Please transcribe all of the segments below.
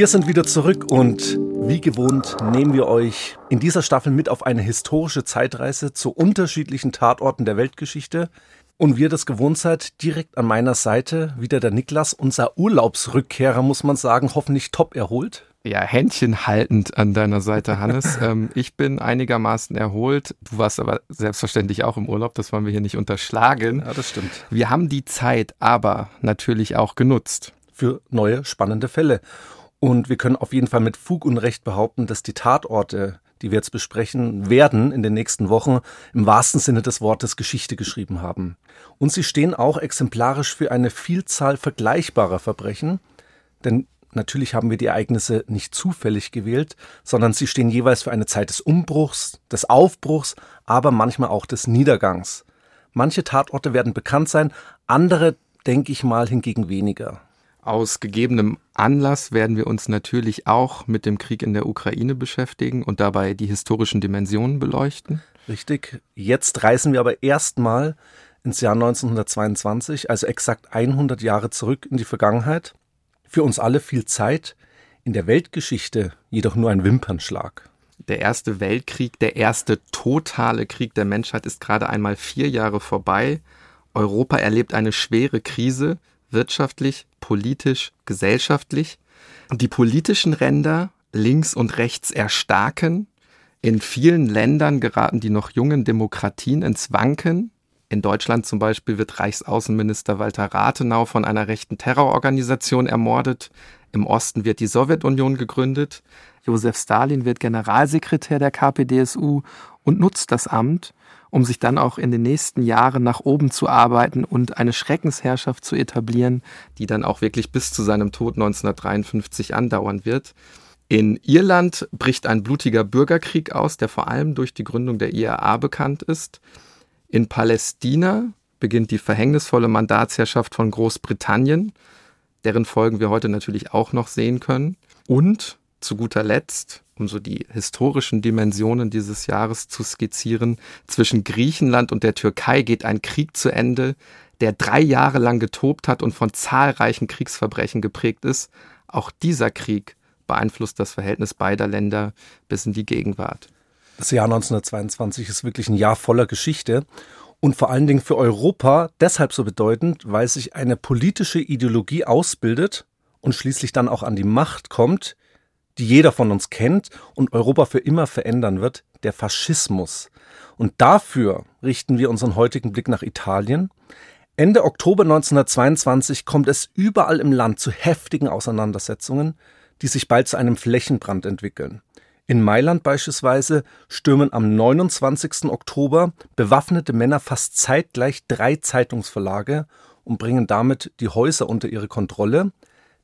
Wir sind wieder zurück und wie gewohnt nehmen wir euch in dieser Staffel mit auf eine historische Zeitreise zu unterschiedlichen Tatorten der Weltgeschichte. Und wie ihr das gewohnt seid, direkt an meiner Seite wieder der Niklas, unser Urlaubsrückkehrer, muss man sagen, hoffentlich top erholt. Ja, Händchen haltend an deiner Seite, Hannes. ähm, ich bin einigermaßen erholt. Du warst aber selbstverständlich auch im Urlaub, das wollen wir hier nicht unterschlagen. Ja, das stimmt. Wir haben die Zeit aber natürlich auch genutzt. Für neue spannende Fälle. Und wir können auf jeden Fall mit Fug und Recht behaupten, dass die Tatorte, die wir jetzt besprechen werden in den nächsten Wochen, im wahrsten Sinne des Wortes Geschichte geschrieben haben. Und sie stehen auch exemplarisch für eine Vielzahl vergleichbarer Verbrechen, denn natürlich haben wir die Ereignisse nicht zufällig gewählt, sondern sie stehen jeweils für eine Zeit des Umbruchs, des Aufbruchs, aber manchmal auch des Niedergangs. Manche Tatorte werden bekannt sein, andere, denke ich mal, hingegen weniger. Aus gegebenem Anlass werden wir uns natürlich auch mit dem Krieg in der Ukraine beschäftigen und dabei die historischen Dimensionen beleuchten. Richtig. Jetzt reisen wir aber erstmal ins Jahr 1922, also exakt 100 Jahre zurück in die Vergangenheit. Für uns alle viel Zeit, in der Weltgeschichte jedoch nur ein Wimpernschlag. Der Erste Weltkrieg, der erste totale Krieg der Menschheit ist gerade einmal vier Jahre vorbei. Europa erlebt eine schwere Krise, wirtschaftlich, politisch, gesellschaftlich. Die politischen Ränder links und rechts erstarken. In vielen Ländern geraten die noch jungen Demokratien ins Wanken. In Deutschland zum Beispiel wird Reichsaußenminister Walter Rathenau von einer rechten Terrororganisation ermordet. Im Osten wird die Sowjetunion gegründet. Josef Stalin wird Generalsekretär der KPDSU und nutzt das Amt, um sich dann auch in den nächsten Jahren nach oben zu arbeiten und eine Schreckensherrschaft zu etablieren, die dann auch wirklich bis zu seinem Tod 1953 andauern wird. In Irland bricht ein blutiger Bürgerkrieg aus, der vor allem durch die Gründung der IRA bekannt ist. In Palästina beginnt die verhängnisvolle Mandatsherrschaft von Großbritannien, deren Folgen wir heute natürlich auch noch sehen können. Und zu guter Letzt um so die historischen Dimensionen dieses Jahres zu skizzieren. Zwischen Griechenland und der Türkei geht ein Krieg zu Ende, der drei Jahre lang getobt hat und von zahlreichen Kriegsverbrechen geprägt ist. Auch dieser Krieg beeinflusst das Verhältnis beider Länder bis in die Gegenwart. Das Jahr 1922 ist wirklich ein Jahr voller Geschichte und vor allen Dingen für Europa deshalb so bedeutend, weil sich eine politische Ideologie ausbildet und schließlich dann auch an die Macht kommt, die jeder von uns kennt und Europa für immer verändern wird, der Faschismus. Und dafür richten wir unseren heutigen Blick nach Italien. Ende Oktober 1922 kommt es überall im Land zu heftigen Auseinandersetzungen, die sich bald zu einem Flächenbrand entwickeln. In Mailand beispielsweise stürmen am 29. Oktober bewaffnete Männer fast zeitgleich drei Zeitungsverlage und bringen damit die Häuser unter ihre Kontrolle.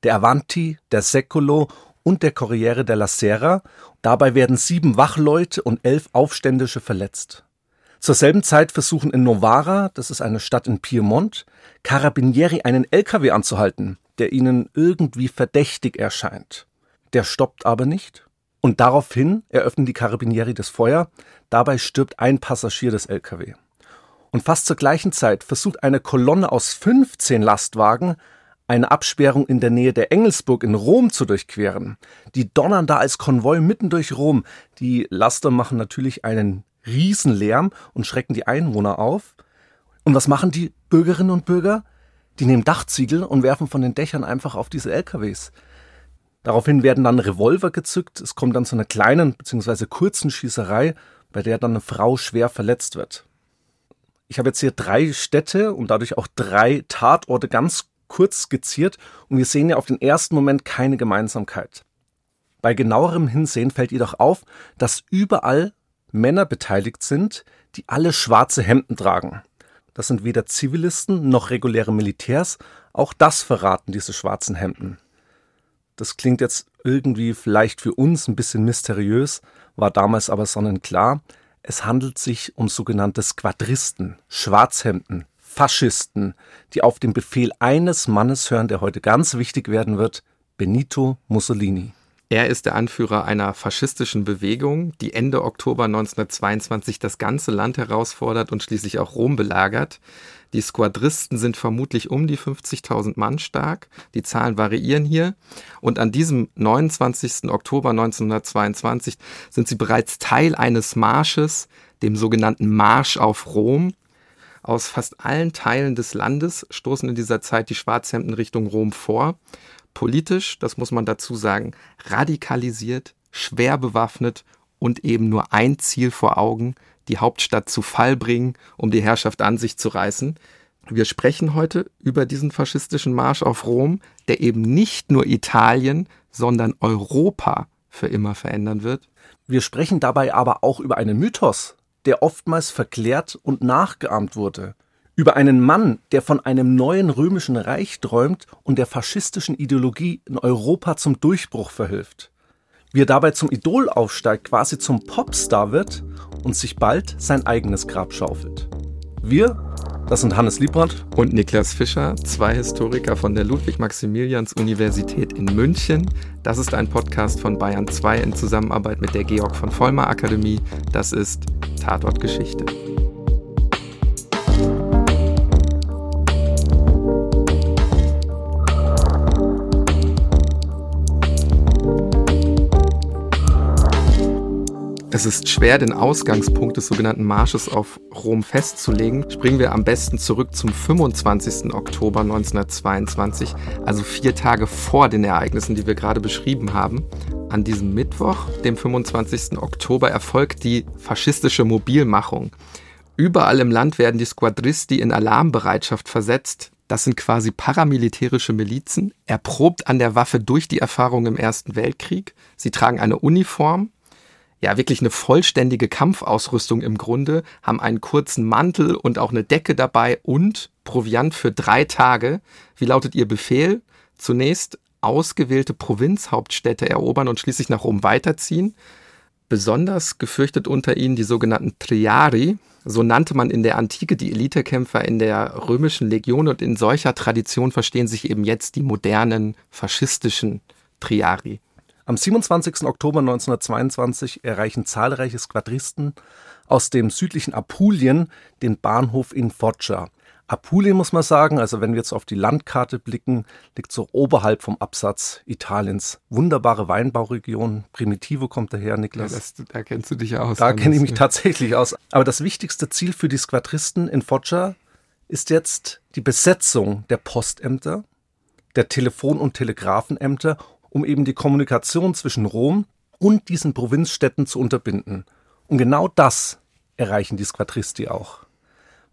Der Avanti, der Secolo und der Corriere della Sera. Dabei werden sieben Wachleute und elf Aufständische verletzt. Zur selben Zeit versuchen in Novara, das ist eine Stadt in Piemont, Carabinieri einen LKW anzuhalten, der ihnen irgendwie verdächtig erscheint. Der stoppt aber nicht und daraufhin eröffnen die Carabinieri das Feuer. Dabei stirbt ein Passagier des LKW. Und fast zur gleichen Zeit versucht eine Kolonne aus 15 Lastwagen eine Absperrung in der Nähe der Engelsburg in Rom zu durchqueren. Die donnern da als Konvoi mitten durch Rom. Die Laster machen natürlich einen Riesenlärm und schrecken die Einwohner auf. Und was machen die Bürgerinnen und Bürger? Die nehmen Dachziegel und werfen von den Dächern einfach auf diese LKWs. Daraufhin werden dann Revolver gezückt. Es kommt dann zu einer kleinen bzw. kurzen Schießerei, bei der dann eine Frau schwer verletzt wird. Ich habe jetzt hier drei Städte und dadurch auch drei Tatorte ganz kurz skizziert und wir sehen ja auf den ersten Moment keine Gemeinsamkeit. Bei genauerem Hinsehen fällt jedoch auf, dass überall Männer beteiligt sind, die alle schwarze Hemden tragen. Das sind weder Zivilisten noch reguläre Militärs, auch das verraten diese schwarzen Hemden. Das klingt jetzt irgendwie vielleicht für uns ein bisschen mysteriös, war damals aber sonnenklar. Es handelt sich um sogenannte Squadristen, Schwarzhemden, Faschisten, die auf den Befehl eines Mannes hören, der heute ganz wichtig werden wird, Benito Mussolini. Er ist der Anführer einer faschistischen Bewegung, die Ende Oktober 1922 das ganze Land herausfordert und schließlich auch Rom belagert. Die Squadristen sind vermutlich um die 50.000 Mann stark. Die Zahlen variieren hier. Und an diesem 29. Oktober 1922 sind sie bereits Teil eines Marsches, dem sogenannten Marsch auf Rom. Aus fast allen Teilen des Landes stoßen in dieser Zeit die Schwarzhemden Richtung Rom vor. Politisch, das muss man dazu sagen, radikalisiert, schwer bewaffnet und eben nur ein Ziel vor Augen, die Hauptstadt zu Fall bringen, um die Herrschaft an sich zu reißen. Wir sprechen heute über diesen faschistischen Marsch auf Rom, der eben nicht nur Italien, sondern Europa für immer verändern wird. Wir sprechen dabei aber auch über einen Mythos, der oftmals verklärt und nachgeahmt wurde. Über einen Mann, der von einem neuen römischen Reich träumt und der faschistischen Ideologie in Europa zum Durchbruch verhilft. Wie er dabei zum Idol aufsteigt, quasi zum Popstar wird und sich bald sein eigenes Grab schaufelt. Wir, das sind Hannes Liebrandt und Niklas Fischer, zwei Historiker von der Ludwig-Maximilians-Universität in München. Das ist ein Podcast von Bayern 2 in Zusammenarbeit mit der Georg von Vollmer Akademie. Das ist Tatort Geschichte. Es ist schwer, den Ausgangspunkt des sogenannten Marsches auf Rom festzulegen. Springen wir am besten zurück zum 25. Oktober 1922, also vier Tage vor den Ereignissen, die wir gerade beschrieben haben. An diesem Mittwoch, dem 25. Oktober, erfolgt die faschistische Mobilmachung. Überall im Land werden die Squadristi in Alarmbereitschaft versetzt. Das sind quasi paramilitärische Milizen, erprobt an der Waffe durch die Erfahrung im Ersten Weltkrieg. Sie tragen eine Uniform, ja wirklich eine vollständige Kampfausrüstung im Grunde, haben einen kurzen Mantel und auch eine Decke dabei und Proviant für drei Tage. Wie lautet Ihr Befehl? Zunächst ausgewählte Provinzhauptstädte erobern und schließlich nach Rom weiterziehen. Besonders gefürchtet unter ihnen die sogenannten Triari. So nannte man in der Antike die Elitekämpfer in der römischen Legion und in solcher Tradition verstehen sich eben jetzt die modernen faschistischen Triari. Am 27. Oktober 1922 erreichen zahlreiche Squadristen aus dem südlichen Apulien den Bahnhof in Foggia. Apulien muss man sagen, also wenn wir jetzt auf die Landkarte blicken, liegt so oberhalb vom Absatz Italiens. Wunderbare Weinbauregion. Primitivo kommt daher, Niklas. Ja, das, da kennst du dich aus. Da kenne ich mich tatsächlich aus. Aber das wichtigste Ziel für die Squadristen in Foggia ist jetzt die Besetzung der Postämter, der Telefon- und Telegrafenämter um eben die Kommunikation zwischen Rom und diesen Provinzstädten zu unterbinden. Und genau das erreichen die Squadristi auch.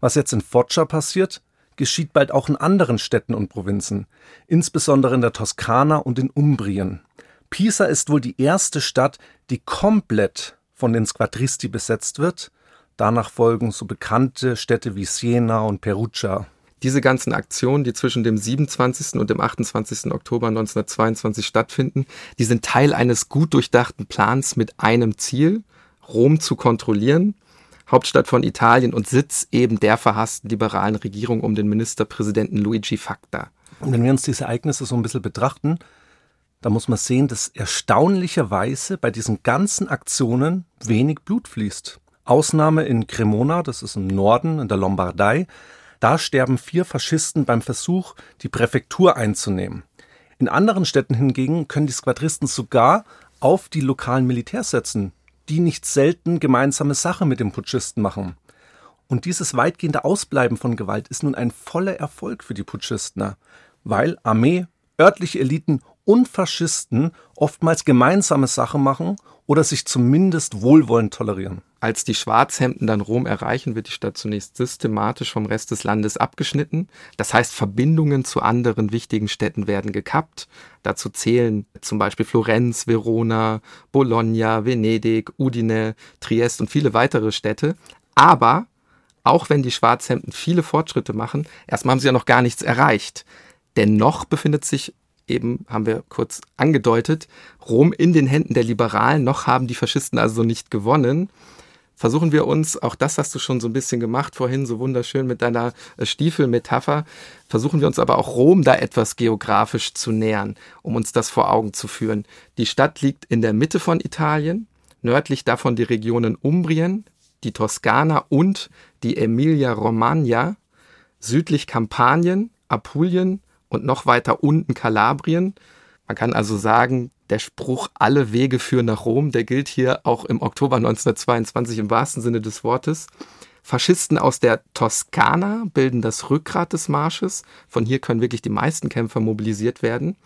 Was jetzt in Foggia passiert, geschieht bald auch in anderen Städten und Provinzen, insbesondere in der Toskana und in Umbrien. Pisa ist wohl die erste Stadt, die komplett von den Squadristi besetzt wird. Danach folgen so bekannte Städte wie Siena und Perugia. Diese ganzen Aktionen, die zwischen dem 27. und dem 28. Oktober 1922 stattfinden, die sind Teil eines gut durchdachten Plans mit einem Ziel, Rom zu kontrollieren, Hauptstadt von Italien und Sitz eben der verhassten liberalen Regierung um den Ministerpräsidenten Luigi Facta. Und wenn wir uns diese Ereignisse so ein bisschen betrachten, da muss man sehen, dass erstaunlicherweise bei diesen ganzen Aktionen wenig Blut fließt. Ausnahme in Cremona, das ist im Norden in der Lombardei, da sterben vier Faschisten beim Versuch, die Präfektur einzunehmen. In anderen Städten hingegen können die Squadristen sogar auf die lokalen Militärs setzen, die nicht selten gemeinsame Sache mit den Putschisten machen. Und dieses weitgehende Ausbleiben von Gewalt ist nun ein voller Erfolg für die Putschisten, weil Armee, örtliche Eliten und Faschisten oftmals gemeinsame Sache machen oder sich zumindest wohlwollend tolerieren. Als die Schwarzhemden dann Rom erreichen, wird die Stadt zunächst systematisch vom Rest des Landes abgeschnitten. Das heißt, Verbindungen zu anderen wichtigen Städten werden gekappt. Dazu zählen zum Beispiel Florenz, Verona, Bologna, Venedig, Udine, Triest und viele weitere Städte. Aber auch wenn die Schwarzhemden viele Fortschritte machen, erstmal haben sie ja noch gar nichts erreicht. Denn noch befindet sich eben, haben wir kurz angedeutet, Rom in den Händen der Liberalen. Noch haben die Faschisten also nicht gewonnen. Versuchen wir uns, auch das hast du schon so ein bisschen gemacht vorhin, so wunderschön mit deiner äh, Stiefelmetapher, versuchen wir uns aber auch Rom da etwas geografisch zu nähern, um uns das vor Augen zu führen. Die Stadt liegt in der Mitte von Italien, nördlich davon die Regionen Umbrien, die Toskana und die Emilia-Romagna, südlich Kampanien, Apulien und noch weiter unten Kalabrien. Man kann also sagen, der Spruch alle Wege führen nach Rom, der gilt hier auch im Oktober 1922 im wahrsten Sinne des Wortes. Faschisten aus der Toskana bilden das Rückgrat des Marsches. Von hier können wirklich die meisten Kämpfer mobilisiert werden.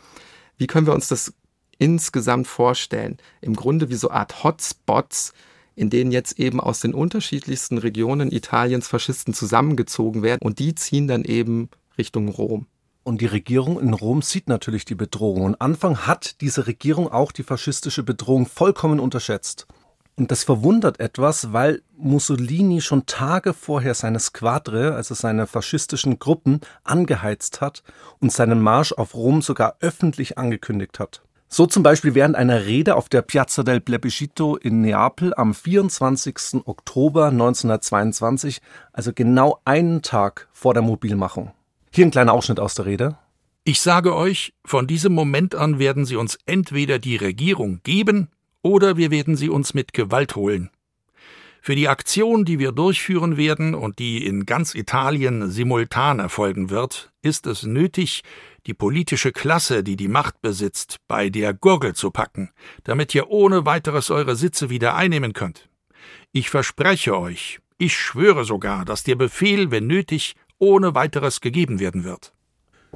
Wie können wir uns das insgesamt vorstellen? Im Grunde wie so Art Hotspots, in denen jetzt eben aus den unterschiedlichsten Regionen Italiens Faschisten zusammengezogen werden und die ziehen dann eben Richtung Rom. Und die Regierung in Rom sieht natürlich die Bedrohung. Und Anfang hat diese Regierung auch die faschistische Bedrohung vollkommen unterschätzt. Und das verwundert etwas, weil Mussolini schon Tage vorher seine Squadre, also seine faschistischen Gruppen, angeheizt hat und seinen Marsch auf Rom sogar öffentlich angekündigt hat. So zum Beispiel während einer Rede auf der Piazza del Plebiscito in Neapel am 24. Oktober 1922, also genau einen Tag vor der Mobilmachung. Hier ein kleiner Ausschnitt aus der Rede. Ich sage euch, von diesem Moment an werden sie uns entweder die Regierung geben oder wir werden sie uns mit Gewalt holen. Für die Aktion, die wir durchführen werden und die in ganz Italien simultan erfolgen wird, ist es nötig, die politische Klasse, die die Macht besitzt, bei der Gurgel zu packen, damit ihr ohne weiteres eure Sitze wieder einnehmen könnt. Ich verspreche euch, ich schwöre sogar, dass der Befehl, wenn nötig, ohne weiteres gegeben werden wird.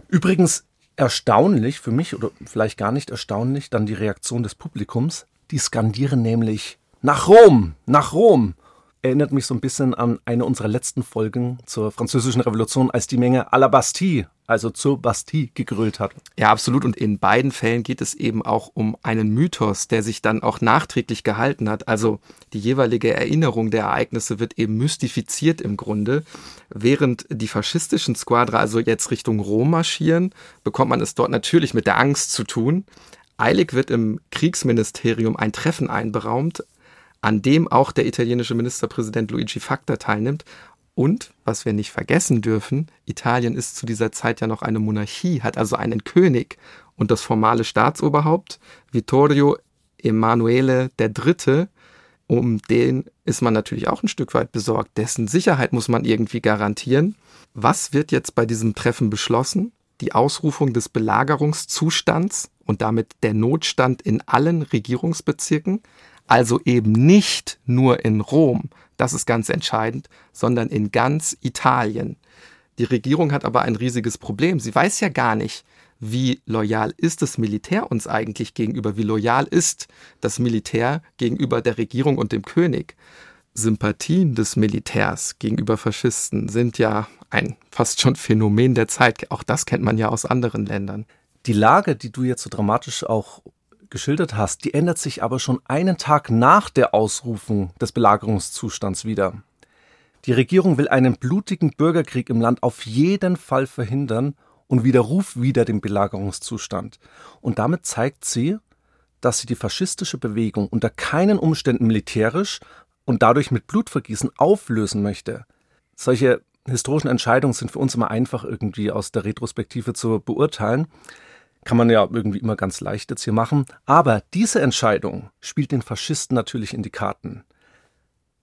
Übrigens erstaunlich für mich oder vielleicht gar nicht erstaunlich dann die Reaktion des Publikums. Die skandieren nämlich nach Rom, nach Rom. Erinnert mich so ein bisschen an eine unserer letzten Folgen zur Französischen Revolution, als die Menge à la Bastille also zur Bastille gegrölt hat. Ja, absolut. Und in beiden Fällen geht es eben auch um einen Mythos, der sich dann auch nachträglich gehalten hat. Also die jeweilige Erinnerung der Ereignisse wird eben mystifiziert im Grunde. Während die faschistischen Squadra also jetzt Richtung Rom marschieren, bekommt man es dort natürlich mit der Angst zu tun. Eilig wird im Kriegsministerium ein Treffen einberaumt, an dem auch der italienische Ministerpräsident Luigi Facta teilnimmt. Und, was wir nicht vergessen dürfen, Italien ist zu dieser Zeit ja noch eine Monarchie, hat also einen König und das formale Staatsoberhaupt, Vittorio Emanuele III., um den ist man natürlich auch ein Stück weit besorgt. Dessen Sicherheit muss man irgendwie garantieren. Was wird jetzt bei diesem Treffen beschlossen? Die Ausrufung des Belagerungszustands und damit der Notstand in allen Regierungsbezirken, also eben nicht nur in Rom, das ist ganz entscheidend, sondern in ganz Italien. Die Regierung hat aber ein riesiges Problem. Sie weiß ja gar nicht, wie loyal ist das Militär uns eigentlich gegenüber, wie loyal ist das Militär gegenüber der Regierung und dem König. Sympathien des Militärs gegenüber Faschisten sind ja ein fast schon Phänomen der Zeit. Auch das kennt man ja aus anderen Ländern. Die Lage, die du jetzt so dramatisch auch geschildert hast, die ändert sich aber schon einen Tag nach der Ausrufung des Belagerungszustands wieder. Die Regierung will einen blutigen Bürgerkrieg im Land auf jeden Fall verhindern und widerruft wieder den Belagerungszustand. Und damit zeigt sie, dass sie die faschistische Bewegung unter keinen Umständen militärisch und dadurch mit Blutvergießen auflösen möchte. Solche historischen Entscheidungen sind für uns immer einfach irgendwie aus der Retrospektive zu beurteilen. Kann man ja irgendwie immer ganz leicht jetzt hier machen. Aber diese Entscheidung spielt den Faschisten natürlich in die Karten.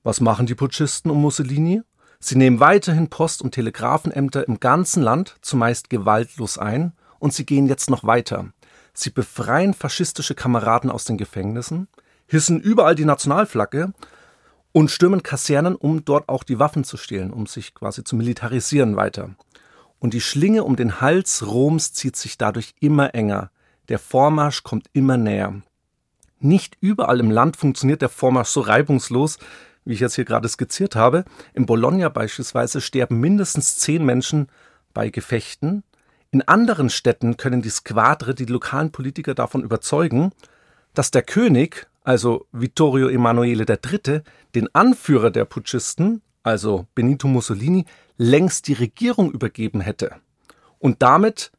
Was machen die Putschisten um Mussolini? Sie nehmen weiterhin Post- und Telegrafenämter im ganzen Land zumeist gewaltlos ein und sie gehen jetzt noch weiter. Sie befreien faschistische Kameraden aus den Gefängnissen, hissen überall die Nationalflagge und stürmen Kasernen, um dort auch die Waffen zu stehlen, um sich quasi zu militarisieren weiter und die Schlinge um den Hals Roms zieht sich dadurch immer enger. Der Vormarsch kommt immer näher. Nicht überall im Land funktioniert der Vormarsch so reibungslos, wie ich jetzt hier gerade skizziert habe. In Bologna beispielsweise sterben mindestens zehn Menschen bei Gefechten. In anderen Städten können die Squadre die lokalen Politiker davon überzeugen, dass der König, also Vittorio Emanuele III., den Anführer der Putschisten, also Benito Mussolini, längst die Regierung übergeben hätte. Und damit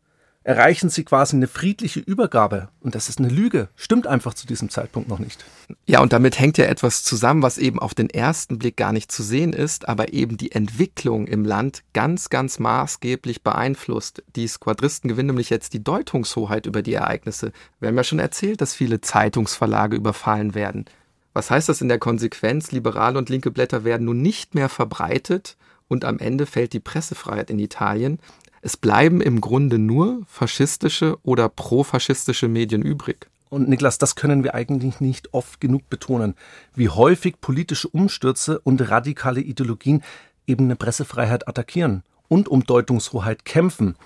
erreichen sie quasi eine friedliche Übergabe. Und das ist eine Lüge. Stimmt einfach zu diesem Zeitpunkt noch nicht. Ja, und damit hängt ja etwas zusammen, was eben auf den ersten Blick gar nicht zu sehen ist, aber eben die Entwicklung im Land ganz, ganz maßgeblich beeinflusst. Die Squadristen gewinnen nämlich jetzt die Deutungshoheit über die Ereignisse. Wir haben ja schon erzählt, dass viele Zeitungsverlage überfallen werden. Was heißt das in der Konsequenz? Liberale und linke Blätter werden nun nicht mehr verbreitet und am Ende fällt die Pressefreiheit in Italien. Es bleiben im Grunde nur faschistische oder profaschistische Medien übrig. Und Niklas, das können wir eigentlich nicht oft genug betonen, wie häufig politische Umstürze und radikale Ideologien eben eine Pressefreiheit attackieren und um Deutungshoheit kämpfen.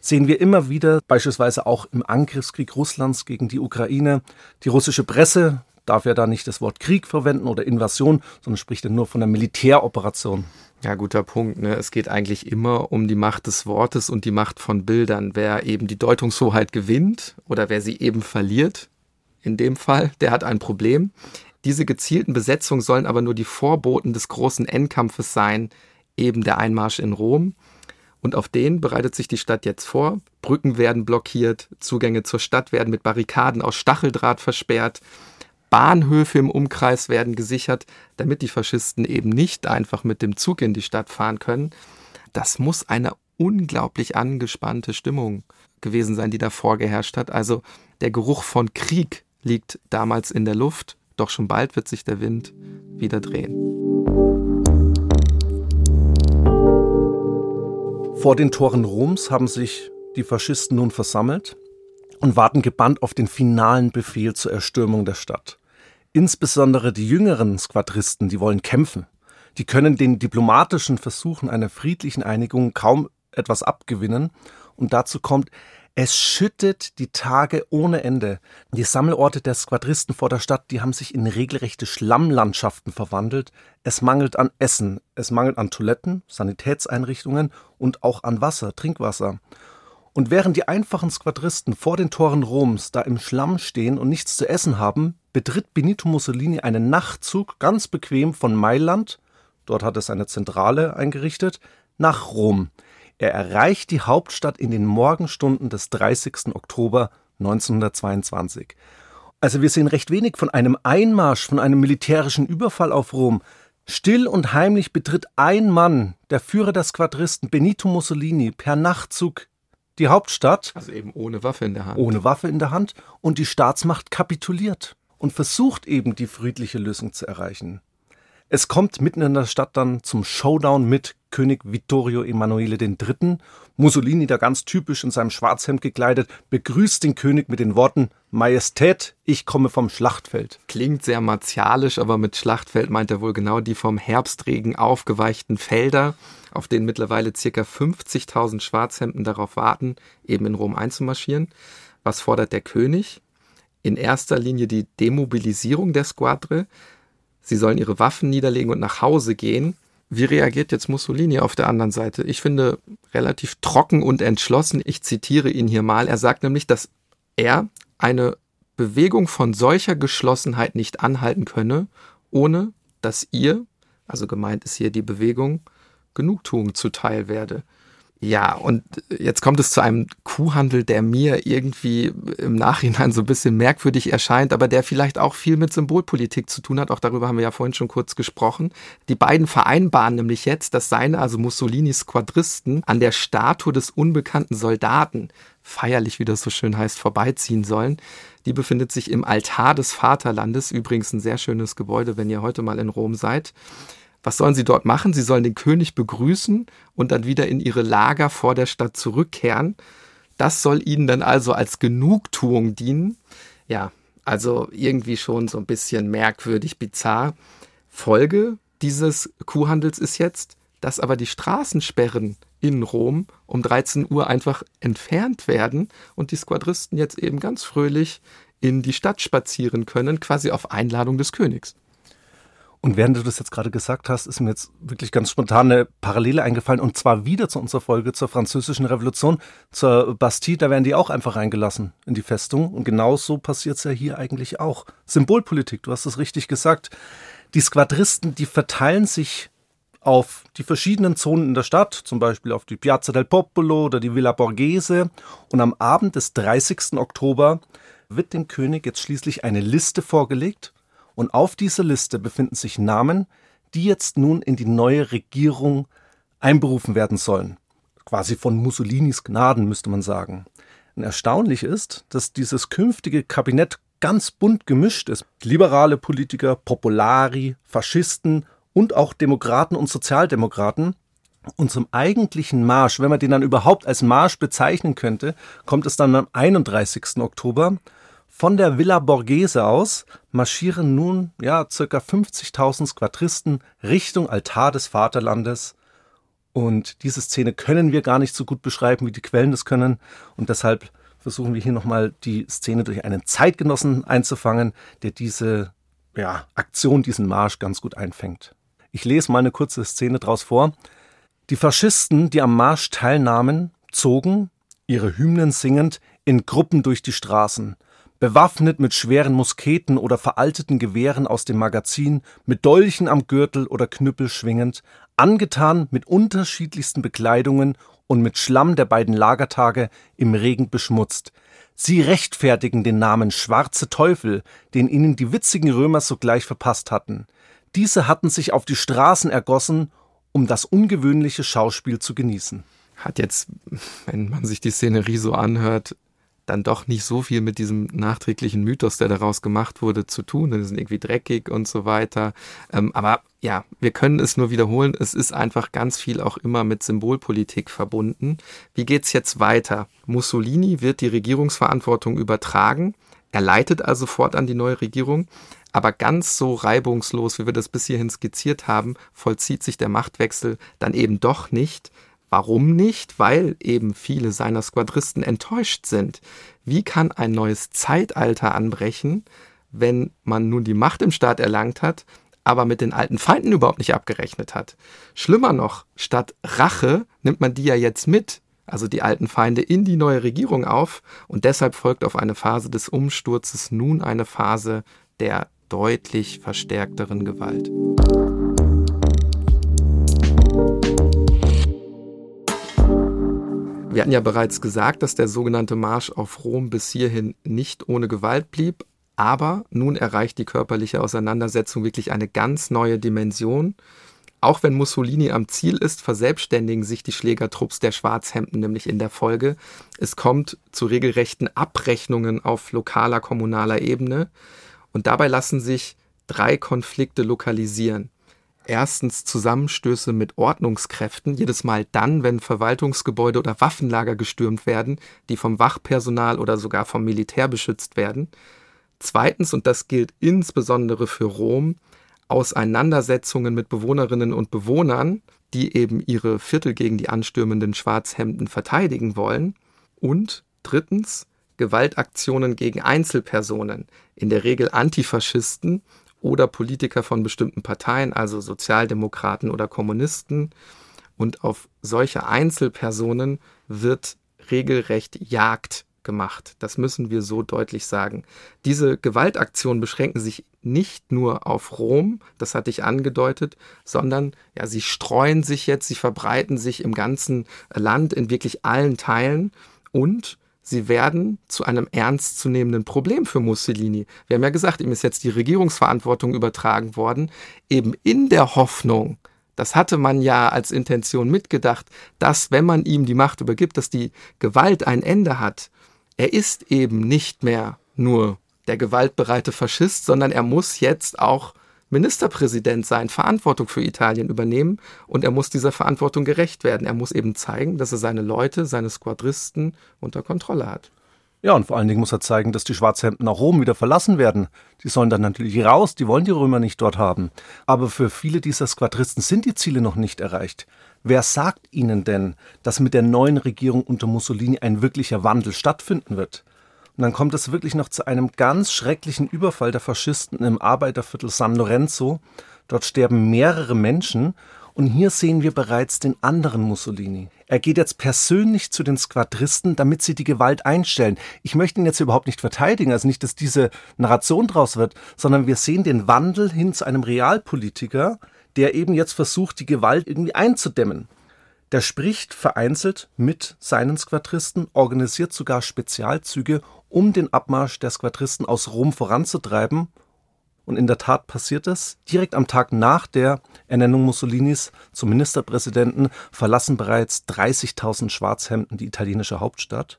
Sehen wir immer wieder, beispielsweise auch im Angriffskrieg Russlands gegen die Ukraine. Die russische Presse darf ja da nicht das Wort Krieg verwenden oder Invasion, sondern spricht dann nur von einer Militäroperation. Ja, guter Punkt. Ne? Es geht eigentlich immer um die Macht des Wortes und die Macht von Bildern. Wer eben die Deutungshoheit gewinnt oder wer sie eben verliert, in dem Fall, der hat ein Problem. Diese gezielten Besetzungen sollen aber nur die Vorboten des großen Endkampfes sein, eben der Einmarsch in Rom. Und auf den bereitet sich die Stadt jetzt vor. Brücken werden blockiert, Zugänge zur Stadt werden mit Barrikaden aus Stacheldraht versperrt. Bahnhöfe im Umkreis werden gesichert, damit die Faschisten eben nicht einfach mit dem Zug in die Stadt fahren können. Das muss eine unglaublich angespannte Stimmung gewesen sein, die da vorgeherrscht hat. Also der Geruch von Krieg liegt damals in der Luft, doch schon bald wird sich der Wind wieder drehen. Vor den Toren Roms haben sich die Faschisten nun versammelt und warten gebannt auf den finalen Befehl zur Erstürmung der Stadt. Insbesondere die jüngeren Squadristen, die wollen kämpfen. Die können den diplomatischen Versuchen einer friedlichen Einigung kaum etwas abgewinnen. Und dazu kommt, es schüttet die Tage ohne Ende. Die Sammelorte der Squadristen vor der Stadt, die haben sich in regelrechte Schlammlandschaften verwandelt. Es mangelt an Essen, es mangelt an Toiletten, Sanitätseinrichtungen und auch an Wasser, Trinkwasser. Und während die einfachen Squadristen vor den Toren Roms da im Schlamm stehen und nichts zu essen haben, betritt Benito Mussolini einen Nachtzug ganz bequem von Mailand, dort hat er seine Zentrale eingerichtet, nach Rom. Er erreicht die Hauptstadt in den Morgenstunden des 30. Oktober 1922. Also wir sehen recht wenig von einem Einmarsch, von einem militärischen Überfall auf Rom. Still und heimlich betritt ein Mann, der Führer der Squadristen Benito Mussolini, per Nachtzug die Hauptstadt. Also eben ohne Waffe in der Hand. Ohne Waffe in der Hand. Und die Staatsmacht kapituliert und versucht eben die friedliche Lösung zu erreichen. Es kommt mitten in der Stadt dann zum Showdown mit König Vittorio Emanuele III. Mussolini, da ganz typisch in seinem Schwarzhemd gekleidet, begrüßt den König mit den Worten Majestät, ich komme vom Schlachtfeld. Klingt sehr martialisch, aber mit Schlachtfeld meint er wohl genau die vom Herbstregen aufgeweichten Felder, auf denen mittlerweile ca. 50.000 Schwarzhemden darauf warten, eben in Rom einzumarschieren. Was fordert der König? in erster Linie die Demobilisierung der Squadre. Sie sollen ihre Waffen niederlegen und nach Hause gehen. Wie reagiert jetzt Mussolini auf der anderen Seite? Ich finde relativ trocken und entschlossen. Ich zitiere ihn hier mal. Er sagt nämlich, dass er eine Bewegung von solcher Geschlossenheit nicht anhalten könne, ohne dass ihr, also gemeint ist hier die Bewegung, Genugtuung zuteil werde. Ja, und jetzt kommt es zu einem Kuhhandel, der mir irgendwie im Nachhinein so ein bisschen merkwürdig erscheint, aber der vielleicht auch viel mit Symbolpolitik zu tun hat. Auch darüber haben wir ja vorhin schon kurz gesprochen. Die beiden vereinbaren nämlich jetzt, dass seine, also Mussolinis Quadristen, an der Statue des unbekannten Soldaten feierlich, wie das so schön heißt, vorbeiziehen sollen. Die befindet sich im Altar des Vaterlandes, übrigens ein sehr schönes Gebäude, wenn ihr heute mal in Rom seid. Was sollen sie dort machen? Sie sollen den König begrüßen und dann wieder in ihre Lager vor der Stadt zurückkehren. Das soll ihnen dann also als Genugtuung dienen. Ja, also irgendwie schon so ein bisschen merkwürdig, bizarr. Folge dieses Kuhhandels ist jetzt, dass aber die Straßensperren in Rom um 13 Uhr einfach entfernt werden und die Squadristen jetzt eben ganz fröhlich in die Stadt spazieren können, quasi auf Einladung des Königs. Und während du das jetzt gerade gesagt hast, ist mir jetzt wirklich ganz spontan eine Parallele eingefallen und zwar wieder zu unserer Folge zur Französischen Revolution, zur Bastille, da werden die auch einfach reingelassen in die Festung und genau so passiert es ja hier eigentlich auch. Symbolpolitik, du hast es richtig gesagt. Die Squadristen, die verteilen sich auf die verschiedenen Zonen in der Stadt, zum Beispiel auf die Piazza del Popolo oder die Villa Borghese. Und am Abend des 30. Oktober wird dem König jetzt schließlich eine Liste vorgelegt. Und auf dieser Liste befinden sich Namen, die jetzt nun in die neue Regierung einberufen werden sollen. Quasi von Mussolinis Gnaden, müsste man sagen. Und erstaunlich ist, dass dieses künftige Kabinett ganz bunt gemischt ist. Liberale Politiker, Populari, Faschisten und auch Demokraten und Sozialdemokraten. Und zum eigentlichen Marsch, wenn man den dann überhaupt als Marsch bezeichnen könnte, kommt es dann am 31. Oktober. Von der Villa Borghese aus marschieren nun ja circa 50.000 Squadristen Richtung Altar des Vaterlandes. Und diese Szene können wir gar nicht so gut beschreiben, wie die Quellen das können. Und deshalb versuchen wir hier nochmal die Szene durch einen Zeitgenossen einzufangen, der diese ja, Aktion, diesen Marsch ganz gut einfängt. Ich lese mal eine kurze Szene draus vor. Die Faschisten, die am Marsch teilnahmen, zogen, ihre Hymnen singend, in Gruppen durch die Straßen, bewaffnet mit schweren Musketen oder veralteten Gewehren aus dem Magazin, mit Dolchen am Gürtel oder Knüppel schwingend, angetan mit unterschiedlichsten Bekleidungen und mit Schlamm der beiden Lagertage im Regen beschmutzt. Sie rechtfertigen den Namen Schwarze Teufel, den ihnen die witzigen Römer sogleich verpasst hatten. Diese hatten sich auf die Straßen ergossen, um das ungewöhnliche Schauspiel zu genießen. Hat jetzt, wenn man sich die Szenerie so anhört, dann doch nicht so viel mit diesem nachträglichen Mythos, der daraus gemacht wurde, zu tun. Die sind irgendwie dreckig und so weiter. Ähm, aber ja, wir können es nur wiederholen. Es ist einfach ganz viel auch immer mit Symbolpolitik verbunden. Wie geht's jetzt weiter? Mussolini wird die Regierungsverantwortung übertragen. Er leitet also fortan die neue Regierung. Aber ganz so reibungslos, wie wir das bis hierhin skizziert haben, vollzieht sich der Machtwechsel dann eben doch nicht, Warum nicht? Weil eben viele seiner Squadristen enttäuscht sind. Wie kann ein neues Zeitalter anbrechen, wenn man nun die Macht im Staat erlangt hat, aber mit den alten Feinden überhaupt nicht abgerechnet hat? Schlimmer noch, statt Rache nimmt man die ja jetzt mit, also die alten Feinde, in die neue Regierung auf und deshalb folgt auf eine Phase des Umsturzes nun eine Phase der deutlich verstärkteren Gewalt. Wir hatten ja bereits gesagt, dass der sogenannte Marsch auf Rom bis hierhin nicht ohne Gewalt blieb, aber nun erreicht die körperliche Auseinandersetzung wirklich eine ganz neue Dimension. Auch wenn Mussolini am Ziel ist, verselbstständigen sich die Schlägertrupps der Schwarzhemden nämlich in der Folge. Es kommt zu regelrechten Abrechnungen auf lokaler, kommunaler Ebene und dabei lassen sich drei Konflikte lokalisieren erstens Zusammenstöße mit Ordnungskräften, jedes Mal dann, wenn Verwaltungsgebäude oder Waffenlager gestürmt werden, die vom Wachpersonal oder sogar vom Militär beschützt werden. Zweitens, und das gilt insbesondere für Rom, Auseinandersetzungen mit Bewohnerinnen und Bewohnern, die eben ihre Viertel gegen die anstürmenden Schwarzhemden verteidigen wollen. Und drittens, Gewaltaktionen gegen Einzelpersonen, in der Regel Antifaschisten, oder Politiker von bestimmten Parteien, also Sozialdemokraten oder Kommunisten. Und auf solche Einzelpersonen wird regelrecht Jagd gemacht. Das müssen wir so deutlich sagen. Diese Gewaltaktionen beschränken sich nicht nur auf Rom, das hatte ich angedeutet, sondern ja, sie streuen sich jetzt, sie verbreiten sich im ganzen Land in wirklich allen Teilen und sie werden zu einem ernstzunehmenden Problem für Mussolini. Wir haben ja gesagt, ihm ist jetzt die Regierungsverantwortung übertragen worden, eben in der Hoffnung, das hatte man ja als Intention mitgedacht, dass wenn man ihm die Macht übergibt, dass die Gewalt ein Ende hat. Er ist eben nicht mehr nur der gewaltbereite Faschist, sondern er muss jetzt auch Ministerpräsident sein, Verantwortung für Italien übernehmen und er muss dieser Verantwortung gerecht werden. Er muss eben zeigen, dass er seine Leute, seine Squadristen unter Kontrolle hat. Ja, und vor allen Dingen muss er zeigen, dass die Schwarzhemden auch Rom wieder verlassen werden. Die sollen dann natürlich raus, die wollen die Römer nicht dort haben. Aber für viele dieser Squadristen sind die Ziele noch nicht erreicht. Wer sagt ihnen denn, dass mit der neuen Regierung unter Mussolini ein wirklicher Wandel stattfinden wird? Und dann kommt es wirklich noch zu einem ganz schrecklichen Überfall der Faschisten im Arbeiterviertel San Lorenzo. Dort sterben mehrere Menschen und hier sehen wir bereits den anderen Mussolini. Er geht jetzt persönlich zu den Squadristen, damit sie die Gewalt einstellen. Ich möchte ihn jetzt überhaupt nicht verteidigen, also nicht, dass diese Narration draus wird, sondern wir sehen den Wandel hin zu einem Realpolitiker, der eben jetzt versucht, die Gewalt irgendwie einzudämmen. Der spricht vereinzelt mit seinen Squadristen, organisiert sogar Spezialzüge, um den Abmarsch der Squadristen aus Rom voranzutreiben. Und in der Tat passiert es. Direkt am Tag nach der Ernennung Mussolinis zum Ministerpräsidenten verlassen bereits 30.000 Schwarzhemden die italienische Hauptstadt.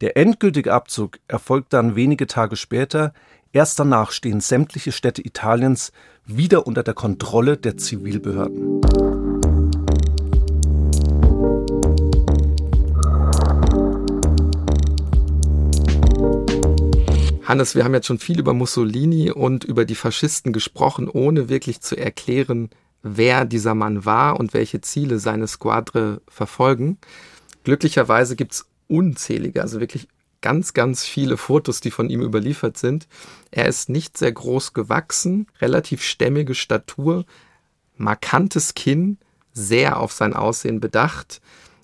Der endgültige Abzug erfolgt dann wenige Tage später. Erst danach stehen sämtliche Städte Italiens wieder unter der Kontrolle der Zivilbehörden. Hannes, wir haben jetzt schon viel über Mussolini und über die Faschisten gesprochen, ohne wirklich zu erklären, wer dieser Mann war und welche Ziele seine Squadre verfolgen. Glücklicherweise gibt es unzählige, also wirklich ganz, ganz viele Fotos, die von ihm überliefert sind. Er ist nicht sehr groß gewachsen, relativ stämmige Statur, markantes Kinn, sehr auf sein Aussehen bedacht.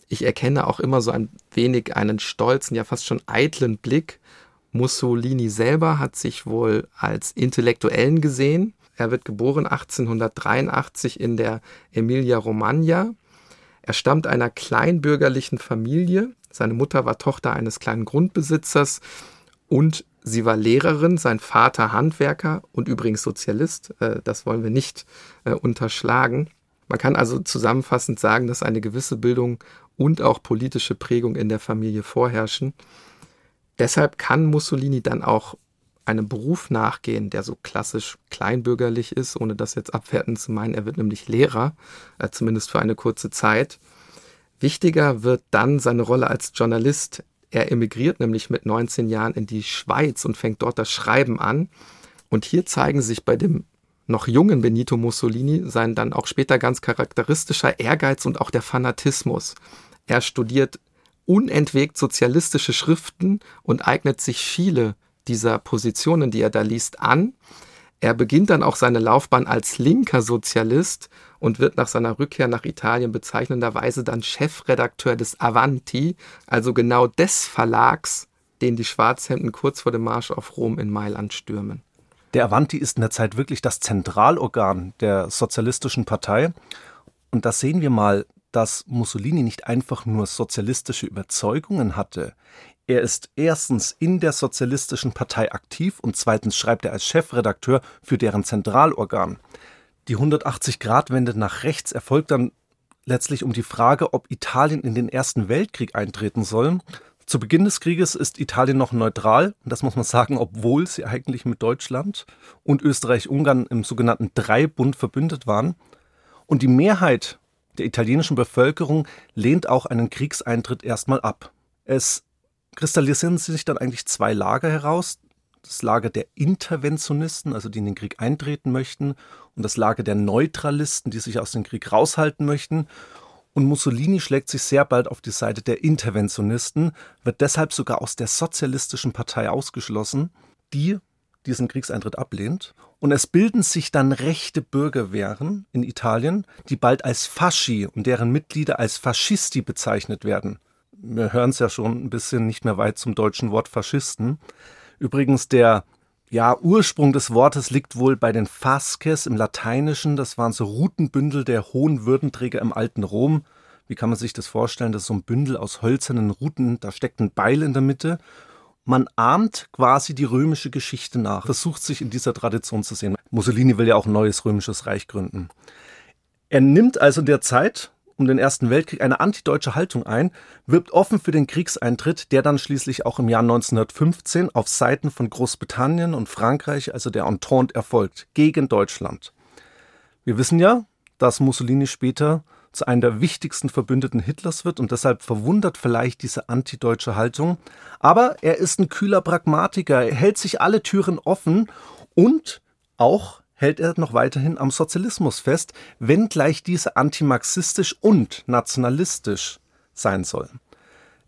Ich erkenne auch immer so ein wenig einen stolzen, ja fast schon eitlen Blick Mussolini selber hat sich wohl als Intellektuellen gesehen. Er wird geboren 1883 in der Emilia-Romagna. Er stammt einer kleinbürgerlichen Familie. Seine Mutter war Tochter eines kleinen Grundbesitzers und sie war Lehrerin, sein Vater Handwerker und übrigens Sozialist. Äh, das wollen wir nicht äh, unterschlagen. Man kann also zusammenfassend sagen, dass eine gewisse Bildung und auch politische Prägung in der Familie vorherrschen. Deshalb kann Mussolini dann auch einem Beruf nachgehen, der so klassisch kleinbürgerlich ist, ohne das jetzt abwertend zu meinen. Er wird nämlich Lehrer, äh, zumindest für eine kurze Zeit. Wichtiger wird dann seine Rolle als Journalist. Er emigriert nämlich mit 19 Jahren in die Schweiz und fängt dort das Schreiben an. Und hier zeigen sich bei dem noch jungen Benito Mussolini sein dann auch später ganz charakteristischer Ehrgeiz und auch der Fanatismus. Er studiert unentwegt sozialistische Schriften und eignet sich viele dieser Positionen, die er da liest, an. Er beginnt dann auch seine Laufbahn als linker Sozialist und wird nach seiner Rückkehr nach Italien bezeichnenderweise dann Chefredakteur des Avanti, also genau des Verlags, den die Schwarzhemden kurz vor dem Marsch auf Rom in Mailand stürmen. Der Avanti ist in der Zeit wirklich das Zentralorgan der Sozialistischen Partei. Und da sehen wir mal, dass Mussolini nicht einfach nur sozialistische Überzeugungen hatte. Er ist erstens in der Sozialistischen Partei aktiv und zweitens schreibt er als Chefredakteur für deren Zentralorgan. Die 180-Grad-Wende nach rechts erfolgt dann letztlich um die Frage, ob Italien in den Ersten Weltkrieg eintreten soll. Zu Beginn des Krieges ist Italien noch neutral, das muss man sagen, obwohl sie eigentlich mit Deutschland und Österreich-Ungarn im sogenannten Dreibund verbündet waren. Und die Mehrheit der italienischen Bevölkerung lehnt auch einen Kriegseintritt erstmal ab. Es kristallisieren sich dann eigentlich zwei Lager heraus. Das Lager der Interventionisten, also die in den Krieg eintreten möchten, und das Lager der Neutralisten, die sich aus dem Krieg raushalten möchten. Und Mussolini schlägt sich sehr bald auf die Seite der Interventionisten, wird deshalb sogar aus der sozialistischen Partei ausgeschlossen, die diesen Kriegseintritt ablehnt. Und es bilden sich dann rechte Bürgerwehren in Italien, die bald als Fasci und deren Mitglieder als Fascisti bezeichnet werden. Wir hören es ja schon ein bisschen nicht mehr weit zum deutschen Wort Faschisten. Übrigens der ja, Ursprung des Wortes liegt wohl bei den Fasces im Lateinischen. Das waren so Routenbündel der hohen Würdenträger im alten Rom. Wie kann man sich das vorstellen? Das ist so ein Bündel aus hölzernen Ruten, da steckt ein Beil in der Mitte man ahmt quasi die römische Geschichte nach, versucht sich in dieser Tradition zu sehen. Mussolini will ja auch ein neues römisches Reich gründen. Er nimmt also in der Zeit um den Ersten Weltkrieg eine antideutsche Haltung ein, wirbt offen für den Kriegseintritt, der dann schließlich auch im Jahr 1915 auf Seiten von Großbritannien und Frankreich, also der Entente, erfolgt, gegen Deutschland. Wir wissen ja, dass Mussolini später zu einem der wichtigsten Verbündeten Hitlers wird und deshalb verwundert vielleicht diese antideutsche Haltung. Aber er ist ein kühler Pragmatiker, er hält sich alle Türen offen und auch hält er noch weiterhin am Sozialismus fest, wenngleich diese antimarxistisch und nationalistisch sein soll.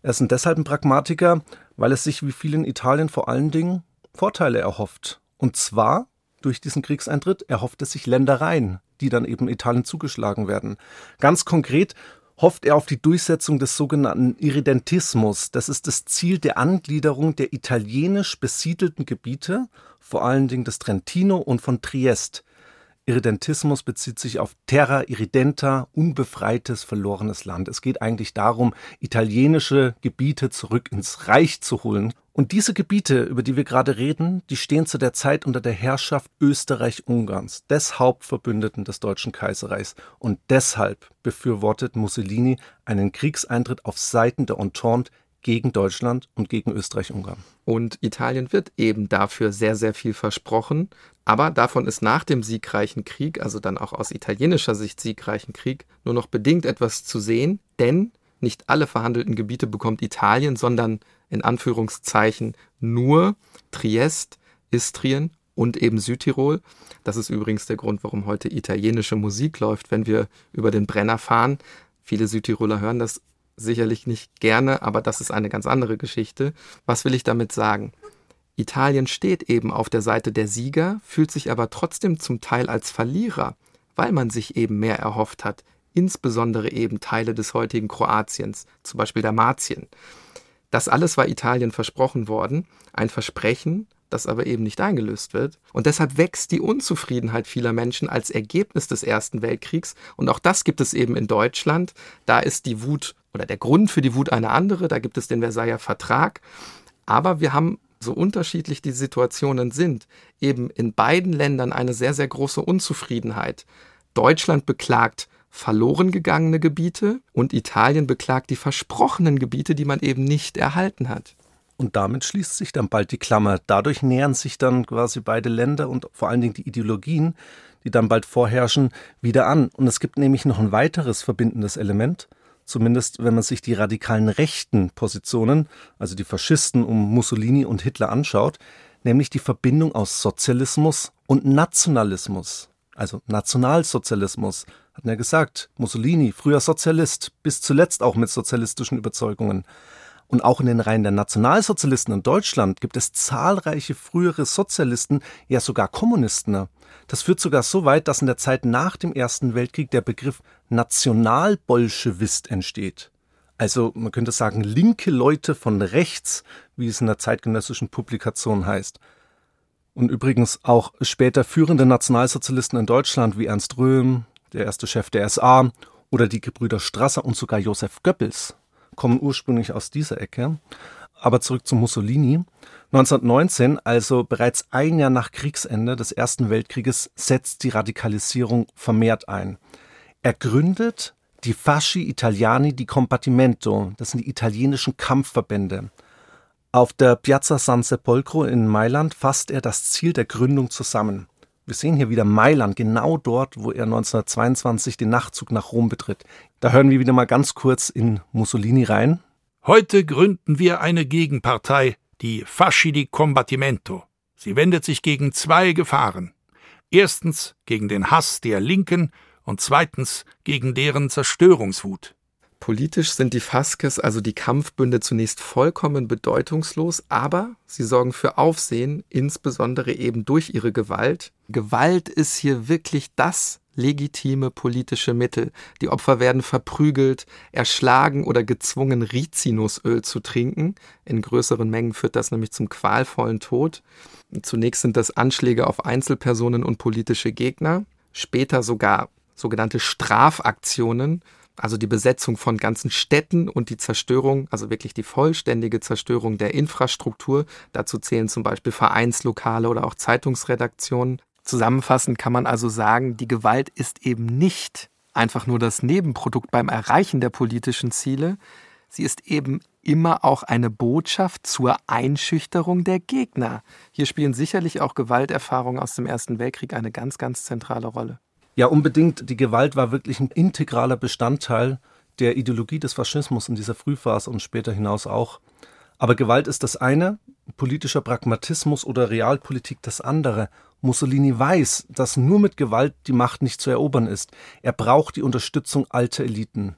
Er ist deshalb ein Pragmatiker, weil es sich wie viele in Italien vor allen Dingen Vorteile erhofft. Und zwar durch diesen Kriegseintritt erhofft er sich Ländereien, die dann eben Italien zugeschlagen werden. Ganz konkret hofft er auf die Durchsetzung des sogenannten Irredentismus. Das ist das Ziel der Angliederung der italienisch besiedelten Gebiete, vor allen Dingen des Trentino und von Triest, Irredentismus bezieht sich auf Terra Irredenta, unbefreites, verlorenes Land. Es geht eigentlich darum, italienische Gebiete zurück ins Reich zu holen. Und diese Gebiete, über die wir gerade reden, die stehen zu der Zeit unter der Herrschaft Österreich-Ungarns, des Hauptverbündeten des Deutschen Kaiserreichs. Und deshalb befürwortet Mussolini einen Kriegseintritt auf Seiten der Entente gegen Deutschland und gegen Österreich-Ungarn. Und Italien wird eben dafür sehr, sehr viel versprochen. Aber davon ist nach dem siegreichen Krieg, also dann auch aus italienischer Sicht siegreichen Krieg, nur noch bedingt etwas zu sehen, denn nicht alle verhandelten Gebiete bekommt Italien, sondern in Anführungszeichen nur Triest, Istrien und eben Südtirol. Das ist übrigens der Grund, warum heute italienische Musik läuft, wenn wir über den Brenner fahren. Viele Südtiroler hören das sicherlich nicht gerne, aber das ist eine ganz andere Geschichte. Was will ich damit sagen? Italien steht eben auf der Seite der Sieger, fühlt sich aber trotzdem zum Teil als Verlierer, weil man sich eben mehr erhofft hat, insbesondere eben Teile des heutigen Kroatiens, zum Beispiel der Martien. Das alles war Italien versprochen worden, ein Versprechen, das aber eben nicht eingelöst wird. Und deshalb wächst die Unzufriedenheit vieler Menschen als Ergebnis des Ersten Weltkriegs. Und auch das gibt es eben in Deutschland. Da ist die Wut oder der Grund für die Wut eine andere. Da gibt es den Versailler Vertrag. Aber wir haben so unterschiedlich die Situationen sind, eben in beiden Ländern eine sehr, sehr große Unzufriedenheit. Deutschland beklagt verloren gegangene Gebiete und Italien beklagt die versprochenen Gebiete, die man eben nicht erhalten hat. Und damit schließt sich dann bald die Klammer. Dadurch nähern sich dann quasi beide Länder und vor allen Dingen die Ideologien, die dann bald vorherrschen, wieder an. Und es gibt nämlich noch ein weiteres verbindendes Element zumindest wenn man sich die radikalen rechten Positionen, also die Faschisten um Mussolini und Hitler anschaut, nämlich die Verbindung aus Sozialismus und Nationalismus. Also Nationalsozialismus, hat er gesagt, Mussolini, früher Sozialist, bis zuletzt auch mit sozialistischen Überzeugungen. Und auch in den Reihen der Nationalsozialisten in Deutschland gibt es zahlreiche frühere Sozialisten, ja sogar Kommunisten. Das führt sogar so weit, dass in der Zeit nach dem Ersten Weltkrieg der Begriff Nationalbolschewist entsteht. Also man könnte sagen, linke Leute von rechts, wie es in der zeitgenössischen Publikation heißt. Und übrigens auch später führende Nationalsozialisten in Deutschland wie Ernst Röhm, der erste Chef der SA, oder die Gebrüder Strasser und sogar Josef Goebbels kommen ursprünglich aus dieser Ecke. Aber zurück zu Mussolini. 1919, also bereits ein Jahr nach Kriegsende des Ersten Weltkrieges, setzt die Radikalisierung vermehrt ein. Er gründet die Fasci Italiani di Combattimento, das sind die italienischen Kampfverbände. Auf der Piazza San Sepolcro in Mailand fasst er das Ziel der Gründung zusammen. Wir sehen hier wieder Mailand, genau dort, wo er 1922 den Nachtzug nach Rom betritt. Da hören wir wieder mal ganz kurz in Mussolini rein. Heute gründen wir eine Gegenpartei, die Fasci di Combattimento. Sie wendet sich gegen zwei Gefahren. Erstens gegen den Hass der Linken und zweitens gegen deren Zerstörungswut. Politisch sind die Faskes, also die Kampfbünde, zunächst vollkommen bedeutungslos, aber sie sorgen für Aufsehen, insbesondere eben durch ihre Gewalt. Gewalt ist hier wirklich das legitime politische Mittel. Die Opfer werden verprügelt, erschlagen oder gezwungen, Rizinusöl zu trinken. In größeren Mengen führt das nämlich zum qualvollen Tod. Zunächst sind das Anschläge auf Einzelpersonen und politische Gegner, später sogar sogenannte Strafaktionen, also die Besetzung von ganzen Städten und die Zerstörung, also wirklich die vollständige Zerstörung der Infrastruktur. Dazu zählen zum Beispiel Vereinslokale oder auch Zeitungsredaktionen. Zusammenfassend kann man also sagen, die Gewalt ist eben nicht einfach nur das Nebenprodukt beim Erreichen der politischen Ziele, sie ist eben immer auch eine Botschaft zur Einschüchterung der Gegner. Hier spielen sicherlich auch Gewalterfahrungen aus dem Ersten Weltkrieg eine ganz, ganz zentrale Rolle. Ja, unbedingt. Die Gewalt war wirklich ein integraler Bestandteil der Ideologie des Faschismus in dieser Frühphase und später hinaus auch. Aber Gewalt ist das eine, politischer Pragmatismus oder Realpolitik das andere. Mussolini weiß, dass nur mit Gewalt die Macht nicht zu erobern ist. Er braucht die Unterstützung alter Eliten.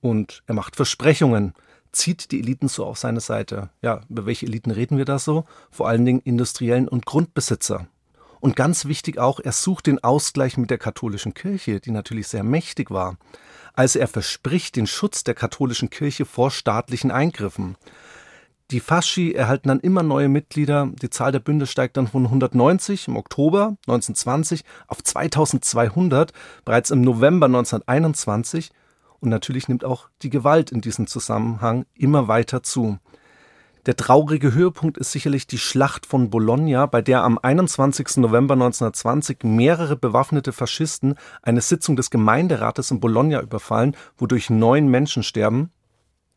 Und er macht Versprechungen, zieht die Eliten so auf seine Seite. Ja, über welche Eliten reden wir da so? Vor allen Dingen Industriellen und Grundbesitzer. Und ganz wichtig auch, er sucht den Ausgleich mit der katholischen Kirche, die natürlich sehr mächtig war. Also er verspricht den Schutz der katholischen Kirche vor staatlichen Eingriffen. Die Fasci erhalten dann immer neue Mitglieder. Die Zahl der Bünde steigt dann von 190 im Oktober 1920 auf 2200 bereits im November 1921. Und natürlich nimmt auch die Gewalt in diesem Zusammenhang immer weiter zu. Der traurige Höhepunkt ist sicherlich die Schlacht von Bologna, bei der am 21. November 1920 mehrere bewaffnete Faschisten eine Sitzung des Gemeinderates in Bologna überfallen, wodurch neun Menschen sterben.